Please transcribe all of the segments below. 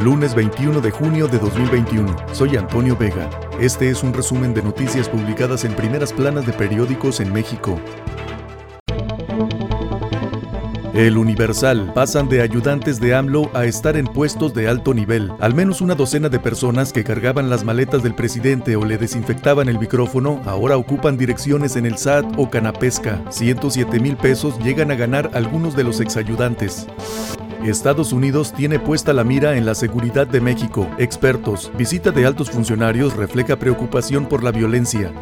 Lunes 21 de junio de 2021. Soy Antonio Vega. Este es un resumen de noticias publicadas en primeras planas de periódicos en México. El Universal pasan de ayudantes de AMLO a estar en puestos de alto nivel. Al menos una docena de personas que cargaban las maletas del presidente o le desinfectaban el micrófono ahora ocupan direcciones en el SAT o Canapesca. 107 mil pesos llegan a ganar algunos de los exayudantes. Estados Unidos tiene puesta la mira en la seguridad de México. Expertos, visita de altos funcionarios refleja preocupación por la violencia.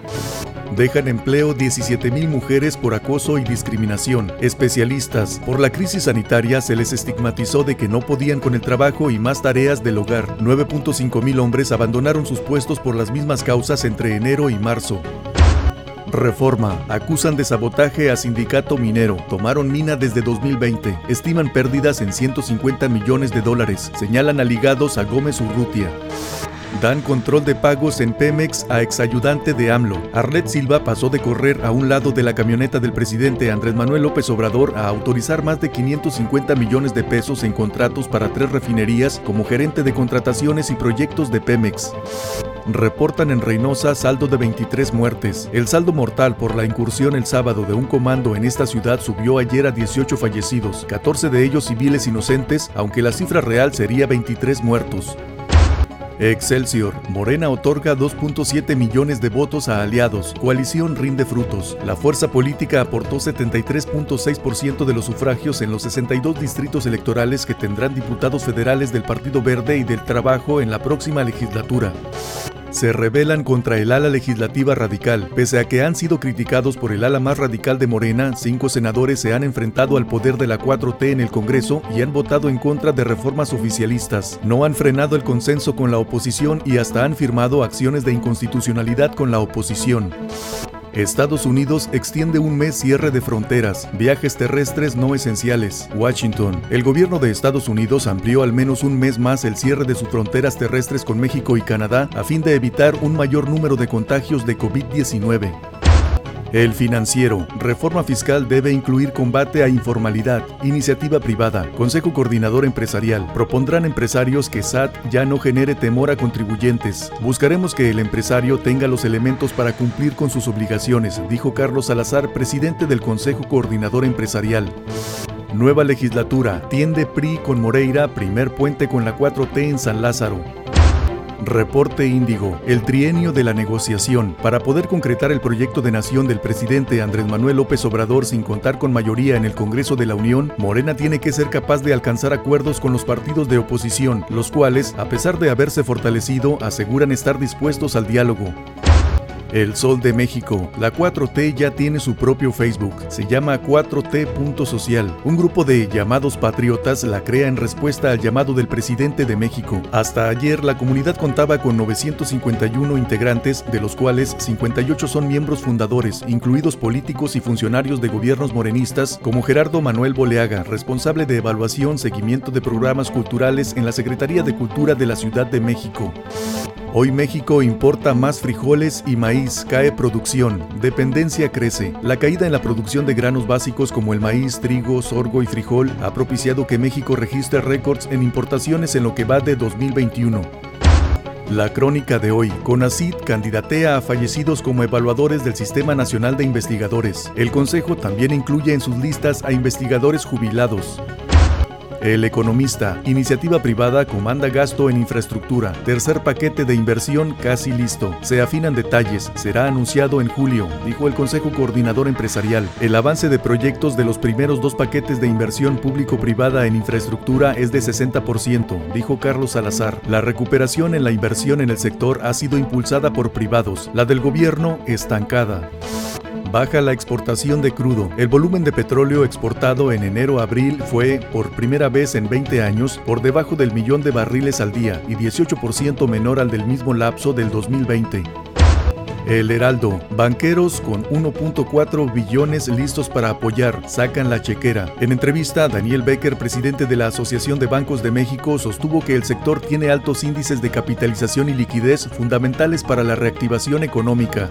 Dejan empleo 17.000 mujeres por acoso y discriminación. Especialistas, por la crisis sanitaria se les estigmatizó de que no podían con el trabajo y más tareas del hogar. 9.5 mil hombres abandonaron sus puestos por las mismas causas entre enero y marzo. Reforma. Acusan de sabotaje a sindicato minero. Tomaron mina desde 2020. Estiman pérdidas en 150 millones de dólares. Señalan aligados a Gómez Urrutia. Dan control de pagos en Pemex a exayudante de AMLO. Arlet Silva pasó de correr a un lado de la camioneta del presidente Andrés Manuel López Obrador a autorizar más de 550 millones de pesos en contratos para tres refinerías como gerente de contrataciones y proyectos de Pemex. Reportan en Reynosa saldo de 23 muertes. El saldo mortal por la incursión el sábado de un comando en esta ciudad subió ayer a 18 fallecidos, 14 de ellos civiles inocentes, aunque la cifra real sería 23 muertos. Excelsior. Morena otorga 2.7 millones de votos a aliados. Coalición rinde frutos. La fuerza política aportó 73.6% de los sufragios en los 62 distritos electorales que tendrán diputados federales del Partido Verde y del Trabajo en la próxima legislatura se rebelan contra el ala legislativa radical. Pese a que han sido criticados por el ala más radical de Morena, cinco senadores se han enfrentado al poder de la 4T en el Congreso y han votado en contra de reformas oficialistas. No han frenado el consenso con la oposición y hasta han firmado acciones de inconstitucionalidad con la oposición. Estados Unidos extiende un mes cierre de fronteras, viajes terrestres no esenciales. Washington. El gobierno de Estados Unidos amplió al menos un mes más el cierre de sus fronteras terrestres con México y Canadá a fin de evitar un mayor número de contagios de COVID-19. El financiero. Reforma fiscal debe incluir combate a informalidad, iniciativa privada, Consejo Coordinador Empresarial. Propondrán empresarios que SAT ya no genere temor a contribuyentes. Buscaremos que el empresario tenga los elementos para cumplir con sus obligaciones, dijo Carlos Salazar, presidente del Consejo Coordinador Empresarial. Nueva legislatura. Tiende PRI con Moreira, primer puente con la 4T en San Lázaro. Reporte Índigo, el trienio de la negociación. Para poder concretar el proyecto de nación del presidente Andrés Manuel López Obrador sin contar con mayoría en el Congreso de la Unión, Morena tiene que ser capaz de alcanzar acuerdos con los partidos de oposición, los cuales, a pesar de haberse fortalecido, aseguran estar dispuestos al diálogo. El Sol de México. La 4T ya tiene su propio Facebook. Se llama 4T.social. Un grupo de llamados patriotas la crea en respuesta al llamado del presidente de México. Hasta ayer la comunidad contaba con 951 integrantes, de los cuales 58 son miembros fundadores, incluidos políticos y funcionarios de gobiernos morenistas, como Gerardo Manuel Boleaga, responsable de evaluación, seguimiento de programas culturales en la Secretaría de Cultura de la Ciudad de México. Hoy México importa más frijoles y maíz, cae producción, dependencia crece. La caída en la producción de granos básicos como el maíz, trigo, sorgo y frijol ha propiciado que México registre récords en importaciones en lo que va de 2021. La crónica de hoy. CONACID candidatea a fallecidos como evaluadores del Sistema Nacional de Investigadores. El Consejo también incluye en sus listas a investigadores jubilados. El economista, iniciativa privada comanda gasto en infraestructura. Tercer paquete de inversión casi listo. Se afinan detalles. Será anunciado en julio, dijo el Consejo Coordinador Empresarial. El avance de proyectos de los primeros dos paquetes de inversión público-privada en infraestructura es de 60%, dijo Carlos Salazar. La recuperación en la inversión en el sector ha sido impulsada por privados, la del gobierno estancada. Baja la exportación de crudo. El volumen de petróleo exportado en enero-abril fue, por primera vez en 20 años, por debajo del millón de barriles al día y 18% menor al del mismo lapso del 2020. El Heraldo, banqueros con 1.4 billones listos para apoyar, sacan la chequera. En entrevista, Daniel Becker, presidente de la Asociación de Bancos de México, sostuvo que el sector tiene altos índices de capitalización y liquidez fundamentales para la reactivación económica.